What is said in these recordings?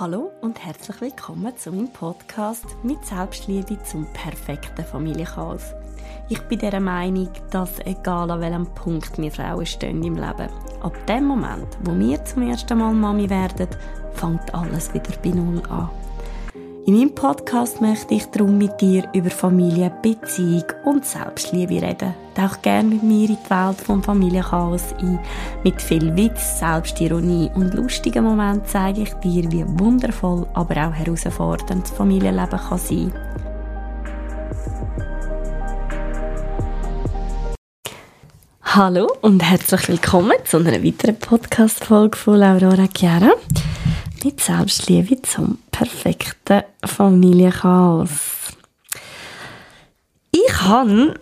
Hallo und herzlich willkommen zu meinem Podcast mit Selbstliebe zum perfekten Familienchaos. Ich bin der Meinung, dass egal an welchem Punkt wir Frauen stehen im Leben, ab dem Moment, wo wir zum ersten Mal Mami werden, fängt alles wieder bei Null an. In meinem Podcast möchte ich darum mit dir über Familie, Beziehung und Selbstliebe reden. Tauch gerne mit mir in die Welt vom Familienchaos ein. Mit viel Witz, Selbstironie und lustigen Momenten zeige ich dir, wie wundervoll, aber auch herausfordernd das Familienleben kann sein. Hallo und herzlich willkommen zu einer weiteren Podcast-Folge von Aurora Chiara mit Selbstliebe zum perfekten Familienchaos. Ich habe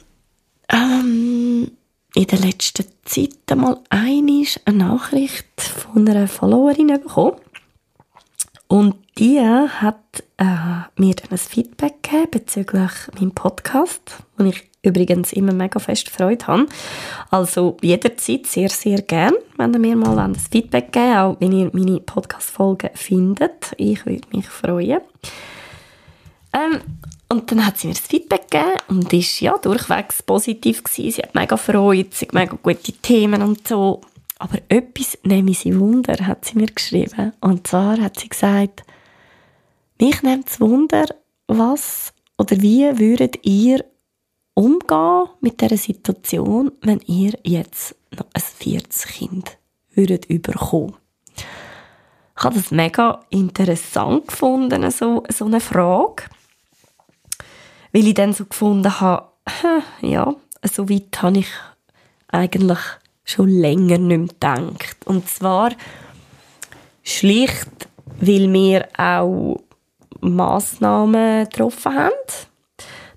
ähm, in der letzten Zeit einmal eine Nachricht von einer Followerin bekommen. Und die hat äh, mir dann ein Feedback gegeben bezüglich meinem Podcast, den ich übrigens immer mega fest Freude habe. Also jederzeit sehr, sehr gern, wenn ihr mir mal ein Feedback geben auch wenn ihr meine Podcast-Folgen findet. Ich würde mich freuen. Ähm, und dann hat sie mir das Feedback gegeben und ist ja durchwegs positiv gewesen. Sie hat mega Freude, sie hat mega gute Themen und so. Aber etwas nehme sie Wunder, hat sie mir geschrieben. Und zwar hat sie gesagt, mich nimmt es Wunder, was oder wie würdet ihr umgehen mit der Situation, wenn ihr jetzt noch ein viertes Kind würdet überkommen. Ich habe das mega interessant gefunden, so, so eine Frage, weil ich dann so gefunden habe, ja, so weit habe ich eigentlich schon länger nicht mehr gedacht. Und zwar schlicht, weil wir auch Massnahmen getroffen haben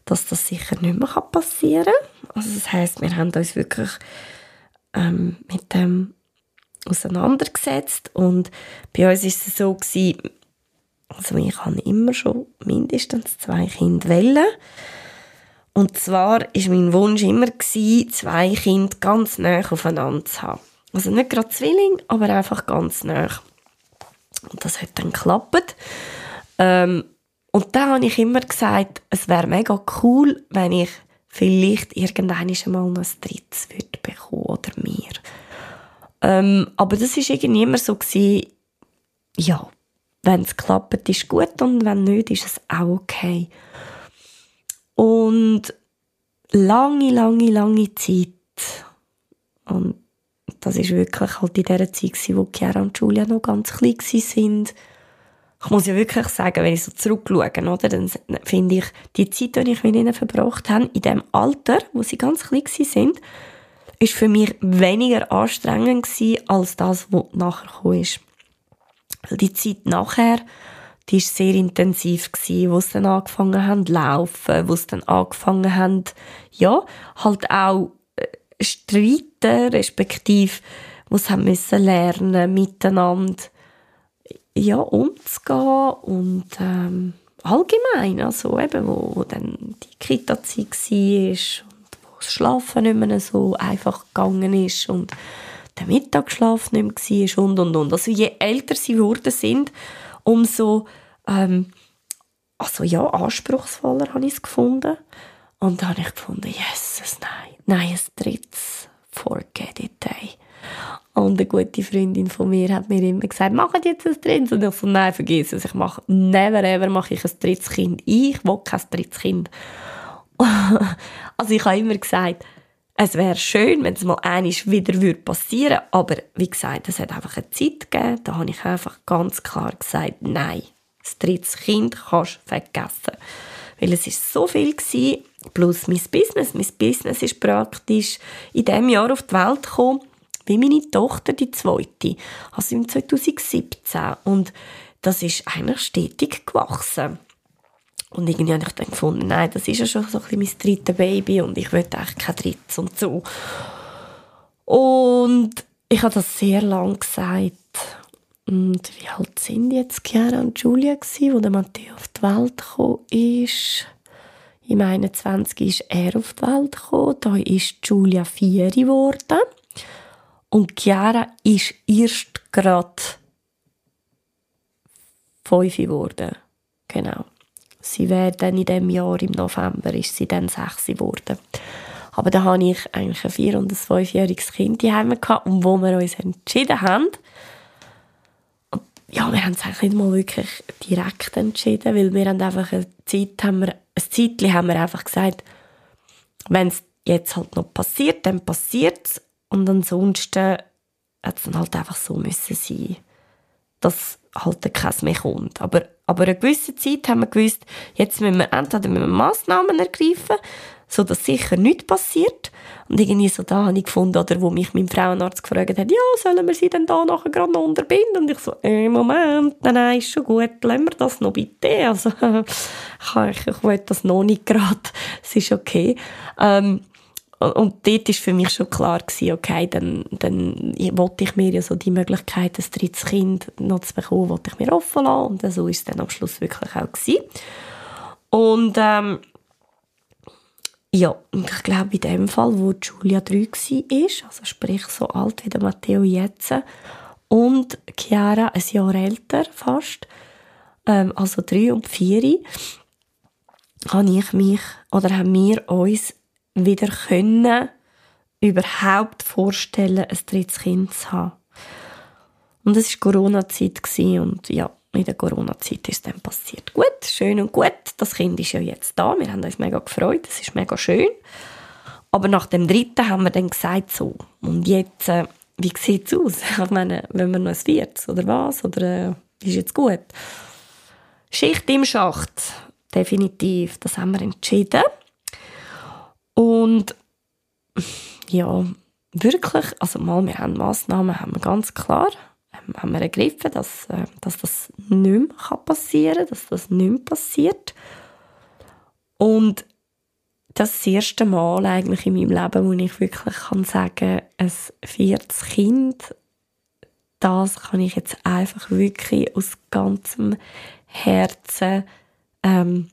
dass das sicher nicht mehr passieren kann. Also das heißt, wir haben uns wirklich ähm, mit dem auseinandergesetzt und bei uns ist es so gewesen, also ich habe immer schon mindestens zwei Kinder wollen. Und zwar ist mein Wunsch immer gewesen, zwei Kinder ganz nah aufeinander zu haben. Also nicht gerade Zwilling, aber einfach ganz nah. Und das hat dann geklappt. Ähm, und da habe ich immer gesagt, es wäre mega cool, wenn ich vielleicht irgendwann einmal noch ein drittes würde bekommen oder mehr. Ähm, aber das ist irgendwie immer so gewesen, ja, wenn es klappt, ist gut und wenn nicht, ist es auch okay. Und lange, lange, lange Zeit und das ist wirklich halt in der Zeit, wo Chiara und Julia noch ganz klein waren, ich muss ja wirklich sagen, wenn ich so zurückschaue, oder, dann finde ich, die Zeit, die ich mit ihnen verbracht habe, in dem Alter, wo sie ganz klein sind, ist für mich weniger anstrengend als das, was nachher gekommen ist. Die Zeit nachher, die ist sehr intensiv gewesen, wo sie dann angefangen haben zu laufen, wo sie dann angefangen haben, ja, halt auch äh, streiten, respektive, wo sie haben müssen lernen, miteinander ja, umzugehen und ähm, allgemein, also eben, wo, wo dann die Kita-Zeit war und wo das Schlafen nicht mehr so einfach gegangen ist und der Mittagsschlaf nicht mehr war und, und, und. Also je älter sie geworden sind, umso ähm, also ja, anspruchsvoller habe ich es gefunden. Und dann habe ich gefunden, Jesus, nein, nein, ein drittes Forget it day. Und eine gute Freundin von mir hat mir immer gesagt, mach jetzt ein drittes. Und ich so, nein, vergiss es. Ich mache, never ever mache ich ein drittes Kind. Ich will kein drittes Kind. also ich habe immer gesagt, es wäre schön, wenn es mal einiges wieder passieren würde. Aber wie gesagt, es hat einfach eine Zeit gegeben. Da habe ich einfach ganz klar gesagt, nein, das drittes Kind kannst du vergessen. Weil es ist so viel gewesen, plus mein Business. Mein Business ist praktisch in diesem Jahr auf die Welt gekommen wie meine Tochter, die zweite, also im 2017. Und das ist eigentlich stetig gewachsen. Und irgendwie habe ich dann gefunden, nein, das ist ja schon so ein bisschen mein drittes Baby und ich will eigentlich kein drittes und so. Und ich habe das sehr lang gesagt. Und wie alt sind jetzt Chiara und Julia gewesen, wo der Matteo auf die Welt gekommen ist? Im 21 ist er auf die Welt gekommen, da ist Julia vier geworden. Und Chiara ist erst gerade fünf geworden. Genau. Sie wäre dann in diesem Jahr, im November, ist sie dann sechs geworden. Aber da hatte ich eigentlich ein vier- und ein fünfjähriges Kind daheim gehabt, und wo wir uns entschieden haben, ja, wir haben es eigentlich nicht mal wirklich direkt entschieden, weil wir haben einfach eine Zeit, haben wir, ein Zeitchen haben wir einfach gesagt, wenn es jetzt halt noch passiert, dann passiert es. Und ansonsten hat es dann halt einfach so müssen sein, dass halt kein mehr kommt. Aber, aber eine gewisse Zeit haben wir gewusst, jetzt müssen wir entweder müssen wir Massnahmen ergreifen, so dass sicher nichts passiert. Und irgendwie so da habe ich gefunden, oder wo mich mein Frauenarzt gefragt hat, ja, sollen wir sie denn da nachher gerade noch unterbinden? Und ich so, äh, Moment, nein, nein, ist schon gut, lassen wir das noch bitte. Also, ich, ich will das noch nicht gerade, es ist okay. Ähm, und dort war für mich schon klar, gewesen, okay, dann, dann wollte ich mir ja so die Möglichkeit, ein drittes Kind noch zu bekommen, wollte ich mir offen lassen. Und so ist es dann am Schluss wirklich auch gewesen. Und, ähm, ja, ich glaube, in dem Fall, wo Julia 3 war, also sprich so alt wie der Matteo jetzt, und Chiara ein Jahr älter fast, ähm, also drei und vier, habe ich mich, oder haben wir uns wieder können, überhaupt vorstellen, ein drittes Kind zu haben. Und es war Corona-Zeit und ja, in der Corona-Zeit ist dann passiert. Gut, schön und gut. Das Kind ist ja jetzt da. Wir haben uns mega gefreut. Es ist mega schön. Aber nach dem dritten haben wir dann gesagt, so, und jetzt, äh, wie sieht es aus? Ich meine, wenn wir noch ein viertes oder was? Oder äh, ist jetzt gut? Schicht im Schacht. Definitiv. Das haben wir entschieden. Und ja, wirklich, also mal, wir haben Massnahmen, haben wir ganz klar, ähm, haben wir ergriffen, dass, äh, dass das nicht mehr passieren kann, dass das nicht mehr passiert. Und das erste Mal eigentlich in meinem Leben, wo ich wirklich kann sagen ein viertes Kind, das kann ich jetzt einfach wirklich aus ganzem Herzen ähm,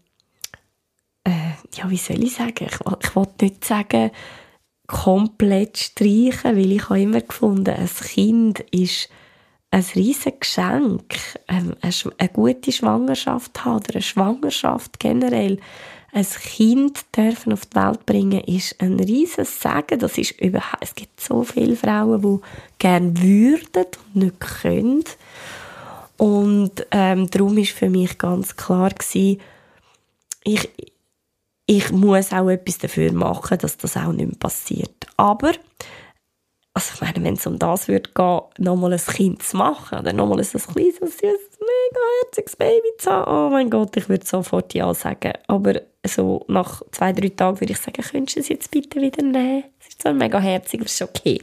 äh, ja, wie soll ich sagen? Ich, ich wollte nicht sagen, komplett streichen, weil ich habe immer gefunden, ein Kind ist ein riesiges Geschenk. Ähm, eine gute Schwangerschaft haben oder eine Schwangerschaft generell. Ein Kind dürfen auf die Welt bringen, ist ein riesiges Segen. Das ist überhaupt, es gibt so viele Frauen, die gerne würden und nicht können. Und ähm, darum ist für mich ganz klar gewesen, ich, ich muss auch etwas dafür machen, dass das auch nicht mehr passiert. Aber, also ich meine, wenn es um das würde gehen, nochmal ein Kind zu machen oder nochmal ein kleines, süßes, mega herziges Baby zu haben, oh mein Gott, ich würde sofort Ja sagen. Aber so nach zwei, drei Tagen würde ich sagen, könntest du es jetzt bitte wieder nehmen? Es ist zwar mega herzig, aber es ist okay.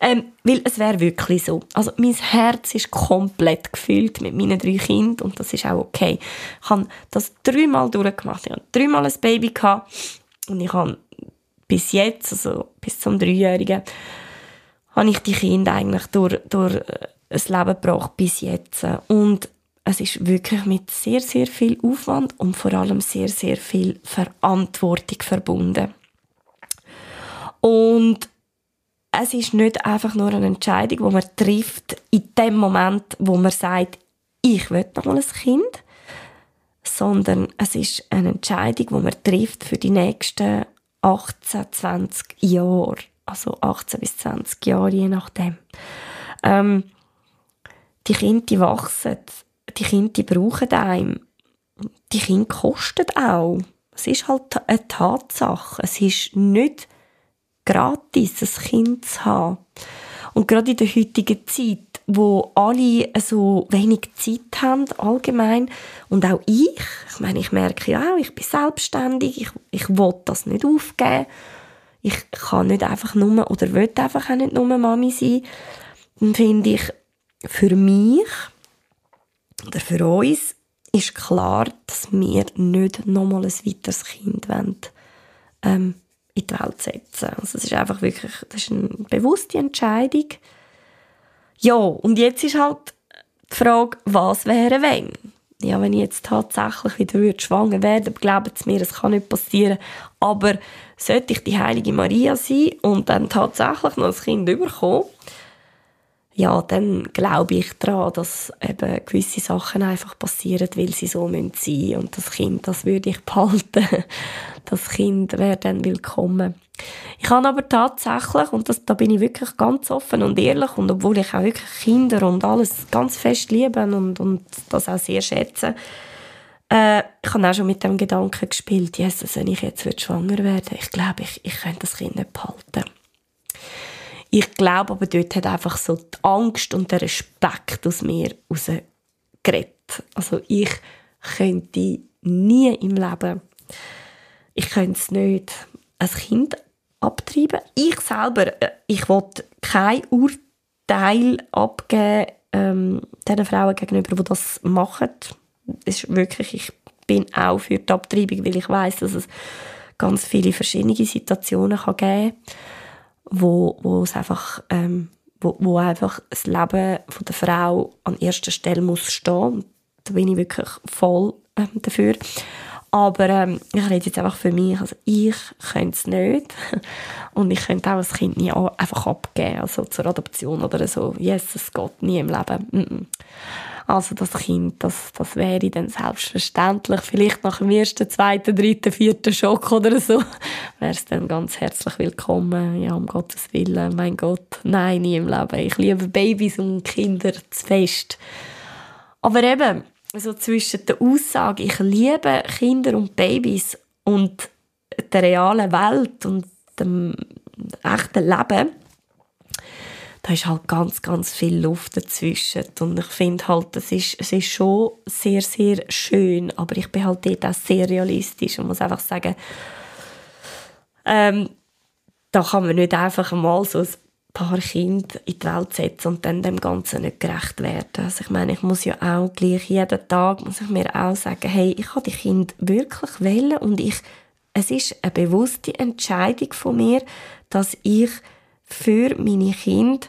Ähm, weil es wäre wirklich so. Also mein Herz ist komplett gefüllt mit meinen drei Kindern und das ist auch okay. Ich habe das dreimal durchgemacht. Ich habe dreimal ein Baby gehabt und ich habe bis jetzt, also bis zum Dreijährigen, habe ich die Kinder eigentlich durch, durch äh, ein Leben gebracht bis jetzt. Und es ist wirklich mit sehr, sehr viel Aufwand und vor allem sehr, sehr viel Verantwortung verbunden. Und es ist nicht einfach nur eine Entscheidung, die man trifft in dem Moment, wo man sagt, ich will noch mal ein Kind, sondern es ist eine Entscheidung, die man trifft für die nächsten 18, 20 Jahre. Also 18 bis 20 Jahre, je nachdem. Ähm, die Kinder die wachsen die Kinder die brauchen einen. Die Kinder kosten auch. Es ist halt eine Tatsache. Es ist nicht gratis, ein Kind zu haben. Und gerade in der heutigen Zeit, wo alle so wenig Zeit haben, allgemein, und auch ich, ich meine, ich merke ja auch, ich bin selbstständig, ich, ich will das nicht aufgeben. Ich kann nicht einfach nur, oder will einfach auch nicht nur Mami sein. Dann finde ich, für mich, oder für uns ist klar, dass wir nicht nochmal ein weiteres Kind wollen, ähm, in die Welt setzen. Also es ist einfach wirklich, das ist eine bewusste Entscheidung. Ja, und jetzt ist halt die Frage, was wäre wenn? Ja, wenn ich jetzt tatsächlich wieder würde schwanger werden, glauben Sie mir, es kann nicht passieren. Aber sollte ich die heilige Maria sein und dann tatsächlich noch ein Kind bekommen, ja, dann glaube ich daran, dass eben gewisse Sachen einfach passieren, weil sie so sein müssen Und das Kind, das würde ich behalten. Das Kind wäre dann willkommen. Ich habe aber tatsächlich, und das, da bin ich wirklich ganz offen und ehrlich, und obwohl ich auch wirklich Kinder und alles ganz fest liebe und, und das auch sehr schätze, äh, ich habe auch schon mit dem Gedanken gespielt, Jesus, wenn ich jetzt schwanger werde, ich glaube, ich, ich könnte das Kind nicht behalten. Ich glaube aber, dort hat einfach so die Angst und der Respekt aus mir rausgeredet. Also ich könnte nie im Leben, ich könnte es nicht, ein Kind abtreiben. Ich selber, äh, ich wollte kein Urteil abgeben ähm, den Frauen gegenüber, die das machen. Ist wirklich, ich bin auch für die Abtreibung, weil ich weiß, dass es ganz viele verschiedene Situationen kann geben kann wo, wo es einfach, ähm, wo, wo einfach das Leben von der Frau an erster Stelle muss stehen. Da bin ich wirklich voll ähm, dafür. Aber ähm, ich rede jetzt einfach für mich. Also ich könnte es nicht. Und ich könnte auch das Kind nie einfach abgeben, also zur Adoption oder so. Yes, es geht nie im Leben. Also das Kind, das, das wäre dann selbstverständlich, vielleicht nach dem ersten, zweiten, dritten, vierten Schock oder so, wäre es dann ganz herzlich willkommen. Ja, um Gottes Willen, mein Gott, nein, nie im Leben. Ich liebe Babys und Kinder zu fest. Aber eben, so zwischen der Aussage, ich liebe Kinder und Babys und der realen Welt und dem echten Leben, da ist halt ganz, ganz viel Luft dazwischen. Und ich finde halt, es ist, es ist schon sehr, sehr schön, aber ich bin halt dort auch sehr realistisch und muss einfach sagen, ähm, da kann man nicht einfach mal so ein paar Kinder in die Welt setzen und dann dem Ganzen nicht gerecht werden. Also ich meine, ich muss ja auch gleich jeden Tag, muss ich mir auch sagen, hey, ich habe die Kinder wirklich wählen und ich, es ist eine bewusste Entscheidung von mir, dass ich für meine Kinder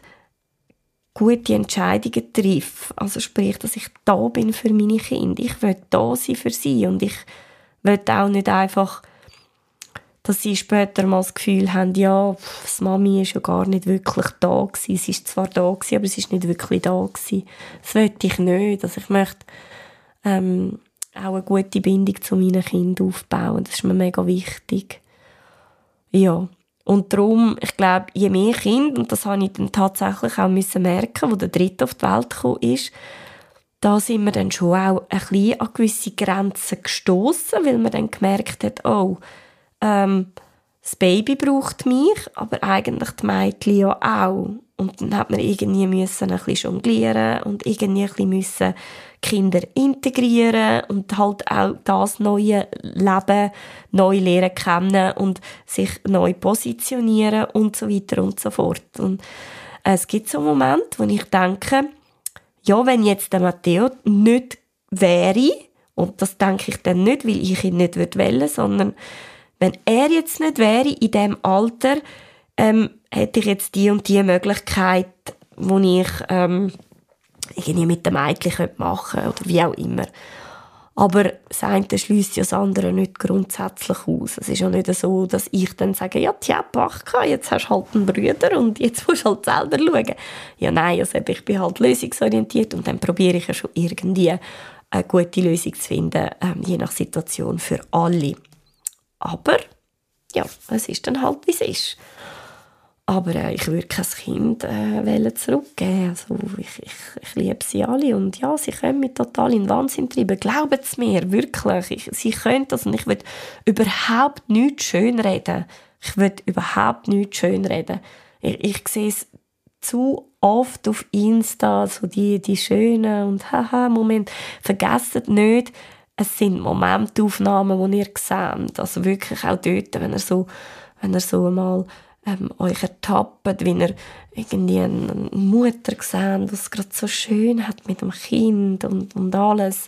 gute Entscheidungen treffe. Also sprich, dass ich da bin für meine Kinder. Ich will da sein für sie und ich will auch nicht einfach, dass sie später mal das Gefühl haben, ja, das Mami ist ja gar nicht wirklich da gewesen. Sie ist zwar da gewesen, aber sie ist nicht wirklich da gewesen. Das will ich nicht. Also ich möchte ähm, auch eine gute Bindung zu meinen Kindern aufbauen. Das ist mir mega wichtig. Ja. Und darum, ich glaube, je mehr Kinder, und das habe ich dann tatsächlich auch müssen merken, wo der dritte auf die Welt gekommen ist, da sind wir dann schon auch ein bisschen an gewisse Grenzen gestoßen, weil man dann gemerkt hat, oh, ähm, das Baby braucht mich, aber eigentlich die Mädchen ja auch. Und dann hat man irgendwie müssen ein bisschen jonglieren und irgendwie ein bisschen müssen Kinder integrieren und halt auch das neue Leben neu lernen kennen und sich neu positionieren und so weiter und so fort. Und es gibt so Momente, wo ich denke, ja, wenn jetzt der Matteo nicht wäre, und das denke ich dann nicht, weil ich ihn nicht wählen würde, sondern wenn er jetzt nicht wäre in dem Alter, ähm, hätte ich jetzt die und die Möglichkeit, wo ich ähm, irgendwie mit dem Mädchen machen könnte oder wie auch immer. Aber das eine schließt ja das andere nicht grundsätzlich aus. Es ist ja nicht so, dass ich dann sage, ja, tja, Pachka, jetzt hast du halt einen Bruder und jetzt musst du halt selber schauen. Ja, nein, also ich bin halt lösungsorientiert und dann probiere ich ja schon irgendwie eine gute Lösung zu finden, ähm, je nach Situation für alle. Aber, ja, es ist dann halt, wie es ist. Aber äh, ich würde kein Kind äh, zurückgeben. Also, ich, ich, ich liebe sie alle. Und ja, sie können mich total in Wahnsinn treiben. Glauben Sie mir, wirklich. Ich, sie können das. Und ich will überhaupt nichts schönreden. Ich will überhaupt nichts schönreden. Ich, ich sehe es zu oft auf Insta, so die, die schönen und haha Moment. Vergesst nicht, es sind Momentaufnahmen, die ihr seht. Also wirklich auch dort, wenn ihr so, wenn ihr so einmal ähm, euch ertappt, wie ihr irgendwie eine Mutter gesehen, die es gerade so schön hat mit dem Kind und, und alles.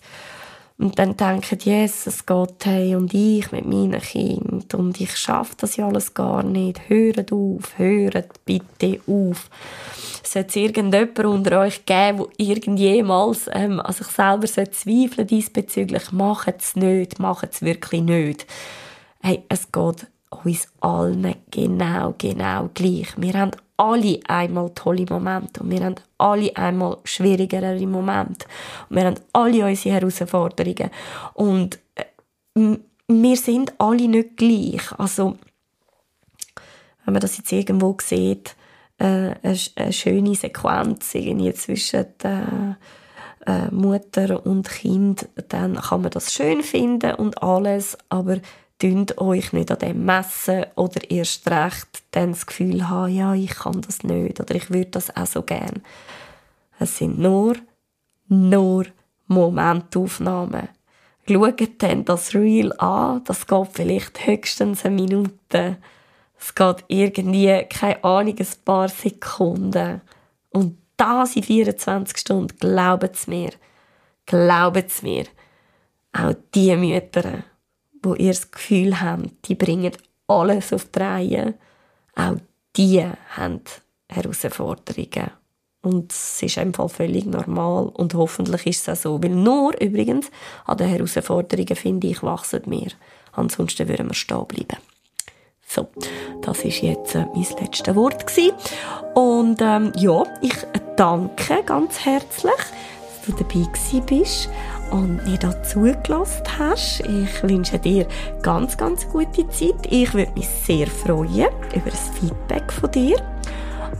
Und dann denkt, Jesus Gott, hey, und ich mit meinen Kind und ich schaffe das ja alles gar nicht. Hört auf, hört bitte auf. Sollte es irgendjemand unter euch geben, der irgendjemals ähm, an sich selber zweifeln diesbezüglich, macht es nicht, macht es wirklich nicht. Hey, es geht uns allen genau, genau gleich. Wir haben alle einmal tolle Momente und wir haben alle einmal schwierigere Momente. Und wir haben alle unsere Herausforderungen. Und äh, wir sind alle nicht gleich. Also, wenn man das jetzt irgendwo sieht, äh, eine, eine, schöne Sequenz irgendwie zwischen äh, äh, Mutter und Kind, dann kann man das schön finden und alles, aber dünnt euch nicht an dem messen oder erst recht dann das Gefühl haben, ja, ich kann das nicht oder ich würde das auch so gern. Es sind nur, nur Momentaufnahmen. Schaut dann das Reel an, das geht vielleicht höchstens eine Minute. Es geht irgendwie, keine Ahnung, ein paar Sekunden. Und das in 24 Stunden, glaubt es mir. Glaubt es mir. Auch die Mütter, wo ihr das Gefühl habt, die bringen alles auf die Reihe, auch die haben Herausforderungen. Und es ist einfach völlig normal und hoffentlich ist es auch so. Weil nur übrigens an den Herausforderungen, finde ich, wachsen wir. Ansonsten würden wir stehen bleiben. So, das ist jetzt äh, mein letztes Wort gewesen. Und ähm, ja, ich danke ganz herzlich, dass du dabei bist und mir da zugelassen hast. Ich wünsche dir ganz, ganz gute Zeit. Ich würde mich sehr freuen über das Feedback von dir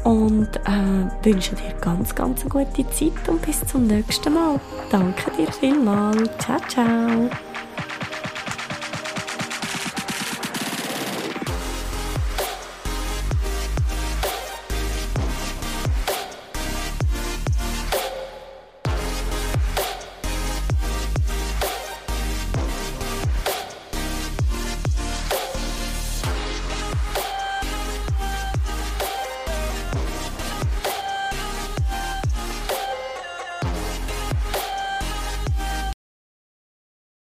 und äh, wünsche dir ganz, ganz gute Zeit und bis zum nächsten Mal. Danke dir vielmals. Ciao, ciao.